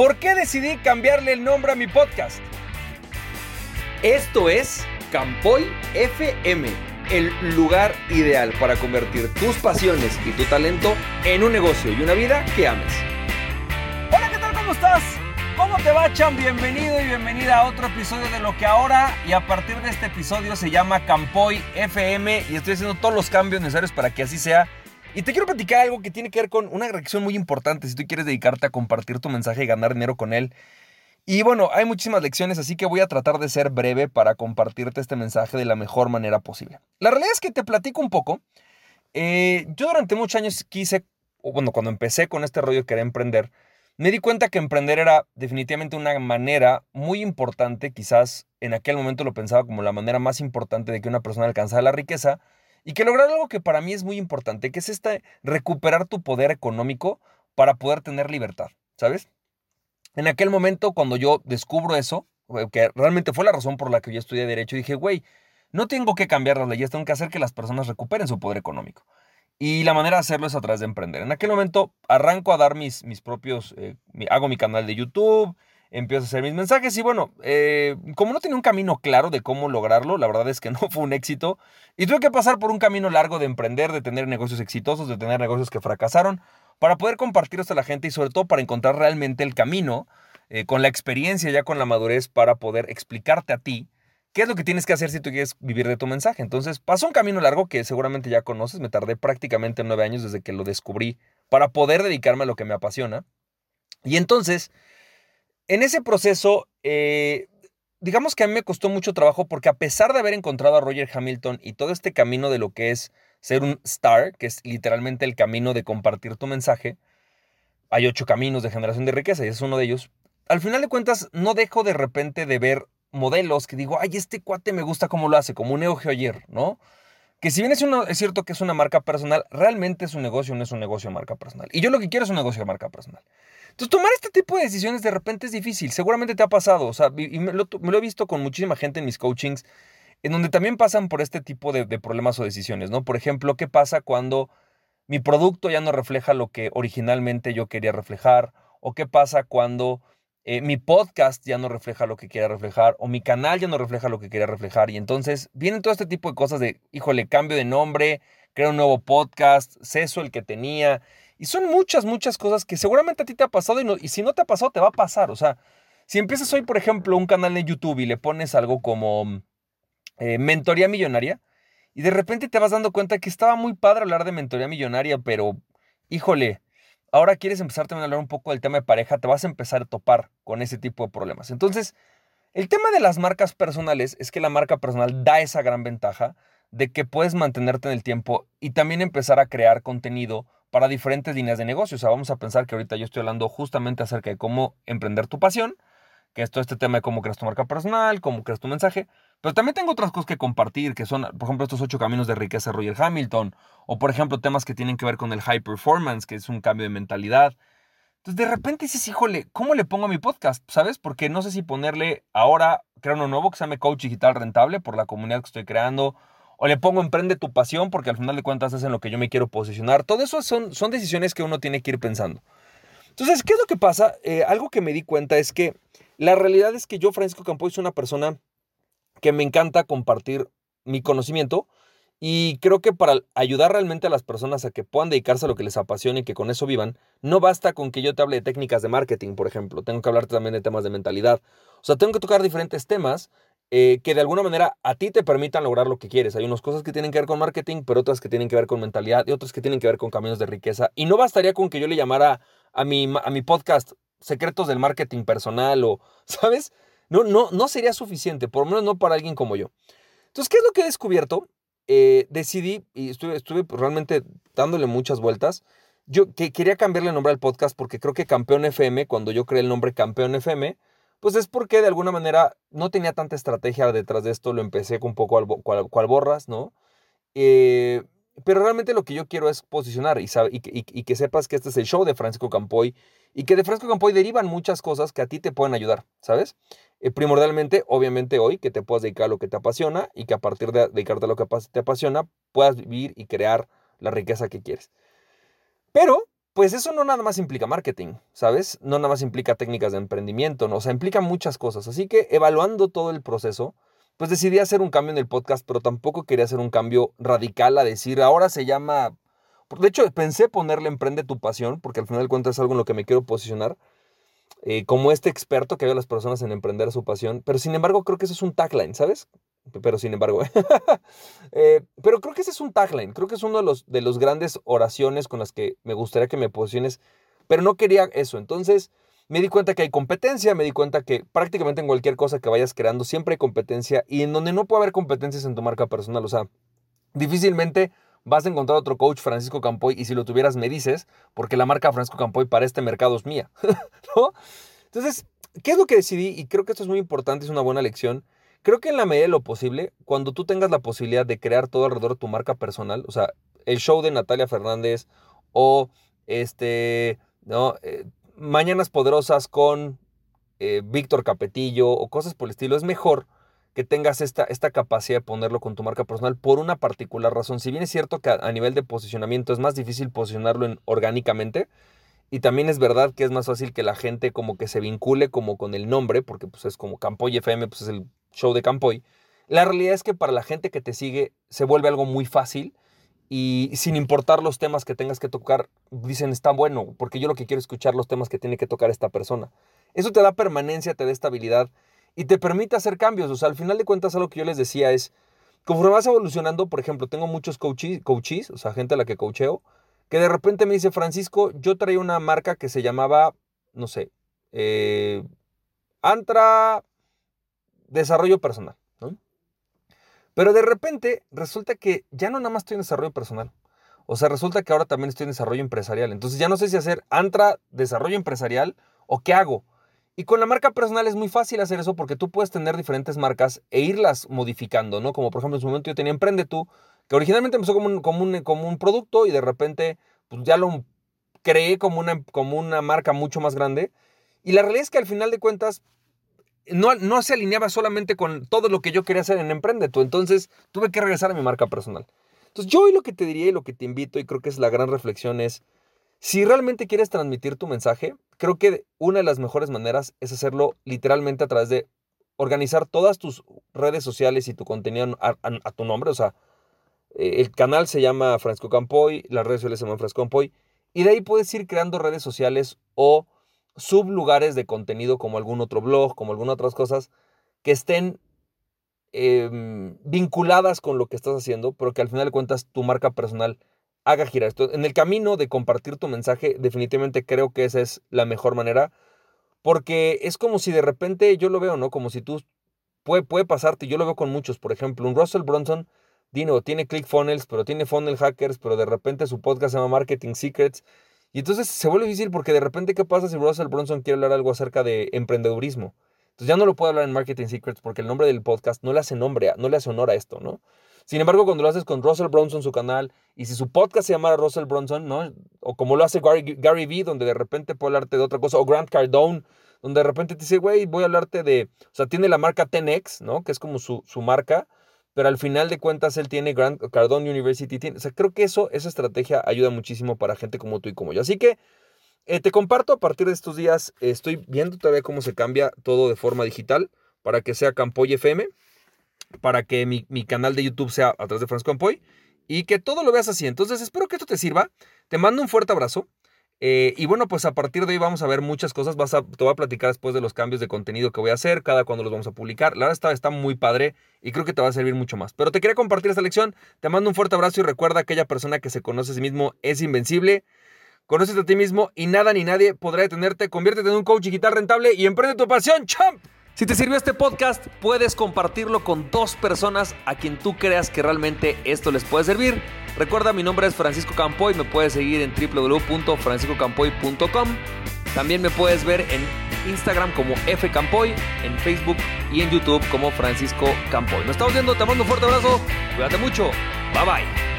¿Por qué decidí cambiarle el nombre a mi podcast? Esto es Campoy FM, el lugar ideal para convertir tus pasiones y tu talento en un negocio y una vida que ames. Hola, ¿qué tal? ¿Cómo estás? ¿Cómo te va, Chan? Bienvenido y bienvenida a otro episodio de lo que ahora y a partir de este episodio se llama Campoy FM y estoy haciendo todos los cambios necesarios para que así sea y te quiero platicar algo que tiene que ver con una reacción muy importante si tú quieres dedicarte a compartir tu mensaje y ganar dinero con él. Y bueno, hay muchísimas lecciones, así que voy a tratar de ser breve para compartirte este mensaje de la mejor manera posible. La realidad es que te platico un poco. Eh, yo durante muchos años quise, o bueno, cuando empecé con este rollo de querer emprender, me di cuenta que emprender era definitivamente una manera muy importante, quizás en aquel momento lo pensaba como la manera más importante de que una persona alcanzara la riqueza, y que lograr algo que para mí es muy importante, que es este recuperar tu poder económico para poder tener libertad, ¿sabes? En aquel momento, cuando yo descubro eso, eh, que realmente fue la razón por la que yo estudié Derecho, dije, güey, no tengo que cambiar las leyes, tengo que hacer que las personas recuperen su poder económico. Y la manera de hacerlo es a través de emprender. En aquel momento arranco a dar mis, mis propios, eh, hago mi canal de YouTube, empiezo a hacer mis mensajes y bueno, eh, como no tenía un camino claro de cómo lograrlo, la verdad es que no fue un éxito y tuve que pasar por un camino largo de emprender, de tener negocios exitosos, de tener negocios que fracasaron, para poder compartir esto a la gente y sobre todo para encontrar realmente el camino eh, con la experiencia, ya con la madurez, para poder explicarte a ti qué es lo que tienes que hacer si tú quieres vivir de tu mensaje. Entonces pasó un camino largo que seguramente ya conoces, me tardé prácticamente nueve años desde que lo descubrí para poder dedicarme a lo que me apasiona. Y entonces en ese proceso, eh, digamos que a mí me costó mucho trabajo porque a pesar de haber encontrado a Roger Hamilton y todo este camino de lo que es ser un star, que es literalmente el camino de compartir tu mensaje, hay ocho caminos de generación de riqueza y es uno de ellos. Al final de cuentas, no dejo de repente de ver modelos que digo, ay, este cuate me gusta cómo lo hace, como un Neo Geoyer, ¿no? Que si bien es, cierto que es una marca personal, realmente es un negocio, no es un negocio de marca personal. Y yo lo que quiero es un negocio de marca personal. Entonces, tomar este tipo de decisiones de repente es difícil. Seguramente te ha pasado. O sea, y me lo, he visto con muchísima gente en mis coachings, en donde también pasan por este tipo de, problemas o decisiones, ¿no? Por ejemplo, ¿qué pasa cuando mi producto ya no refleja lo que originalmente yo quería reflejar? ¿O qué pasa cuando eh, mi podcast ya no refleja lo que quería reflejar? ¿O mi canal ya no refleja lo que quería reflejar? Y entonces vienen todo este tipo de cosas de, híjole, cambio de nombre, creo un nuevo podcast, ceso el que tenía. Y son muchas, muchas cosas que seguramente a ti te ha pasado y, si no te ha pasado, te va a pasar. O sea, si empiezas hoy, por ejemplo, un canal de YouTube y le pones algo como eh, mentoría millonaria, y de repente te vas dando cuenta que estaba muy padre hablar de mentoría millonaria, pero híjole, ahora quieres empezar también a hablar un poco del tema de pareja, te vas a empezar a topar con ese tipo de problemas. Entonces, el tema de las marcas personales es que la marca personal da esa gran ventaja de que puedes mantenerte en el tiempo y también empezar a crear contenido para diferentes líneas de negocio. O sea, vamos a pensar que ahorita yo estoy hablando justamente acerca de cómo emprender tu pasión, que es todo este tema de cómo creas tu marca personal, cómo creas tu mensaje, pero también tengo otras cosas que compartir, que son, por ejemplo, estos ocho caminos de riqueza de Roger Hamilton, o por ejemplo, temas que tienen que ver con el high performance, que es un cambio de mentalidad. Entonces, de repente dices, híjole, ¿cómo le pongo a mi podcast? ¿Sabes? Porque no sé si ponerle ahora, crear uno nuevo que se llame Coach Digital Rentable por la comunidad que estoy creando, o le pongo emprende tu pasión porque al final de cuentas es en lo que yo me quiero posicionar. Todo eso son, son decisiones que uno tiene que ir pensando. Entonces, ¿qué es lo que pasa? Eh, algo que me di cuenta es que la realidad es que yo, Francisco Campoy, soy una persona que me encanta compartir mi conocimiento y creo que para ayudar realmente a las personas a que puedan dedicarse a lo que les apasiona y que con eso vivan, no basta con que yo te hable de técnicas de marketing, por ejemplo. Tengo que hablarte también de temas de mentalidad. O sea, tengo que tocar diferentes temas eh, que de alguna manera a ti te permitan lograr lo que quieres. Hay unas cosas que tienen que ver con marketing, pero otras que tienen que ver con mentalidad y otras que tienen que ver con caminos de riqueza. Y no bastaría con que yo le llamara a mi, a mi podcast secretos del marketing personal o, ¿sabes? No, no, no sería suficiente, por lo menos no para alguien como yo. Entonces, ¿qué es lo que he descubierto? Eh, decidí, y estuve, estuve realmente dándole muchas vueltas, yo que quería cambiarle el nombre al podcast porque creo que Campeón FM, cuando yo creé el nombre Campeón FM, pues es porque de alguna manera no tenía tanta estrategia detrás de esto, lo empecé con un poco al, cual, borras, ¿no? Eh, pero realmente lo que yo quiero es posicionar y, y, que sepas que este es el show de Francisco Campoy y que de Francisco Campoy derivan muchas cosas que a ti te pueden ayudar, ¿sabes? Eh, primordialmente, obviamente hoy, que te puedas dedicar a lo que te apasiona y que a partir de dedicarte a lo que te apasiona puedas vivir y crear la riqueza que quieres. Pero pues eso no nada más implica marketing, ¿sabes? No nada más implica técnicas de emprendimiento, ¿no? o sea, implica muchas cosas. Así que evaluando todo el proceso, pues decidí hacer un cambio en el podcast, pero tampoco quería hacer un cambio radical a decir, ahora se llama... De hecho, pensé ponerle Emprende tu pasión, porque al final de cuentas es algo en lo que me quiero posicionar, eh, como este experto que ayuda a las personas en emprender su pasión, pero sin embargo creo que eso es un tagline, ¿sabes? Pero sin embargo, eh, pero creo que ese es un tagline, creo que es uno de los, de los grandes oraciones con las que me gustaría que me posiciones, pero no quería eso, entonces me di cuenta que hay competencia, me di cuenta que prácticamente en cualquier cosa que vayas creando siempre hay competencia y en donde no puede haber competencias en tu marca personal, o sea, difícilmente vas a encontrar otro coach Francisco Campoy y si lo tuvieras me dices, porque la marca Francisco Campoy para este mercado es mía, ¿no? Entonces, ¿qué es lo que decidí? Y creo que esto es muy importante, es una buena lección. Creo que en la medida de lo posible, cuando tú tengas la posibilidad de crear todo alrededor de tu marca personal, o sea, el show de Natalia Fernández o este, ¿no? Eh, Mañanas Poderosas con eh, Víctor Capetillo o cosas por el estilo, es mejor que tengas esta, esta capacidad de ponerlo con tu marca personal por una particular razón. Si bien es cierto que a, nivel de posicionamiento es más difícil posicionarlo en, orgánicamente, y también es verdad que es más fácil que la gente como que se vincule como con el nombre, porque pues es como Campoy FM, pues es el show de Campoy. La realidad es que para la gente que te sigue se vuelve algo muy fácil y sin importar los temas que tengas que tocar, dicen está bueno, porque yo lo que quiero es escuchar los temas que tiene que tocar esta persona. Eso te da permanencia, te da estabilidad y te permite hacer cambios. O sea, al final de cuentas, algo que yo les decía es, conforme vas evolucionando, por ejemplo, tengo muchos coaches, coaches, o sea, gente a la que coacheo, que de repente me dice, Francisco, yo traía una marca que se llamaba, no sé, eh, Antra Desarrollo Personal. Pero de repente resulta que ya no nada más estoy en desarrollo personal. O sea, resulta que ahora también estoy en desarrollo empresarial. Entonces ya no sé si hacer Antra Desarrollo Empresarial o qué hago. Y con la marca personal es muy fácil hacer eso porque tú puedes tener diferentes marcas e irlas modificando, ¿no? Como por ejemplo en su momento yo tenía Emprende Tú, que originalmente empezó como un, producto y de repente pues ya lo creé como una, como una marca mucho más grande. Y la realidad es que al final de cuentas no, no se alineaba solamente con todo lo que yo quería hacer en Emprende. Entonces tuve que regresar a mi marca personal. Entonces yo hoy lo que te diría y lo que te invito y creo que es la gran reflexión es, si realmente quieres transmitir tu mensaje, creo que una de las mejores maneras es hacerlo literalmente a través de organizar todas tus redes sociales y tu contenido a, tu nombre. O sea, eh, el canal se llama Francisco Campoy, las redes sociales se llaman Francisco Campoy, y de ahí puedes ir creando redes sociales o sublugares de contenido como algún otro blog, como algunas otras cosas que estén em, vinculadas con lo que estás haciendo, pero que al final de cuentas tu marca personal haga girar esto. En el camino de compartir tu mensaje, definitivamente creo que esa es la mejor manera, porque es como si de repente yo lo veo, ¿no? Como si tú, puede, puede pasarte, yo lo veo con muchos, por ejemplo, un Russell Bronson, Dino, tiene ClickFunnels, pero tiene Funnel Hackers, pero de repente su podcast se llama Marketing Secrets. Y entonces se vuelve difícil porque de repente, ¿qué pasa si Russell Bronson quiere hablar algo acerca de emprendedurismo? Entonces ya no lo puede hablar en Marketing Secrets porque el nombre del podcast no le hace nombre, no le hace honor a esto, ¿no? Sin embargo, cuando lo haces con Russell Bronson, su canal, y si su podcast se llamara Russell Bronson, ¿no? O como lo hace Gary, Gary Vee, donde de repente puede hablarte de otra cosa, o Grant Cardone, donde de repente te dice, güey, voy a hablarte de, o sea, tiene la marca 10X, ¿no? Que es como su, su marca, pero al final de cuentas él tiene Grant Cardone University. Tiene, creo que eso, esa estrategia ayuda muchísimo para gente como tú y como yo. Así que eh, te comparto a partir de estos días, estoy viendo todavía cómo se cambia todo de forma digital para que sea Campoy FM para que mi, canal de YouTube sea a través de Francisco Campoy y que todo lo veas así. Entonces, espero que esto te sirva. Te mando un fuerte abrazo. Eh, y bueno, pues a partir de hoy vamos a ver muchas cosas. Vas a, te voy a platicar después de los cambios de contenido que voy a hacer, cada cuando los vamos a publicar. La verdad está, está muy padre y creo que te va a servir mucho más. Pero te quería compartir esta lección. Te mando un fuerte abrazo y recuerda, aquella persona que se conoce a sí mismo es invencible. Conoces a ti mismo y nada ni nadie podrá detenerte. Conviértete en un coach digital rentable y emprende tu pasión. ¡Champ! Si te sirvió este podcast, puedes compartirlo con dos personas a quien tú creas que realmente esto les puede servir. Recuerda, mi nombre es Francisco Campoy, me puedes seguir en www.franciscocampoy.com. También me puedes ver en Instagram como fcampoy, en Facebook y en YouTube como Francisco Campoy. Nos estamos viendo, te mando un fuerte abrazo, cuídate mucho, bye bye.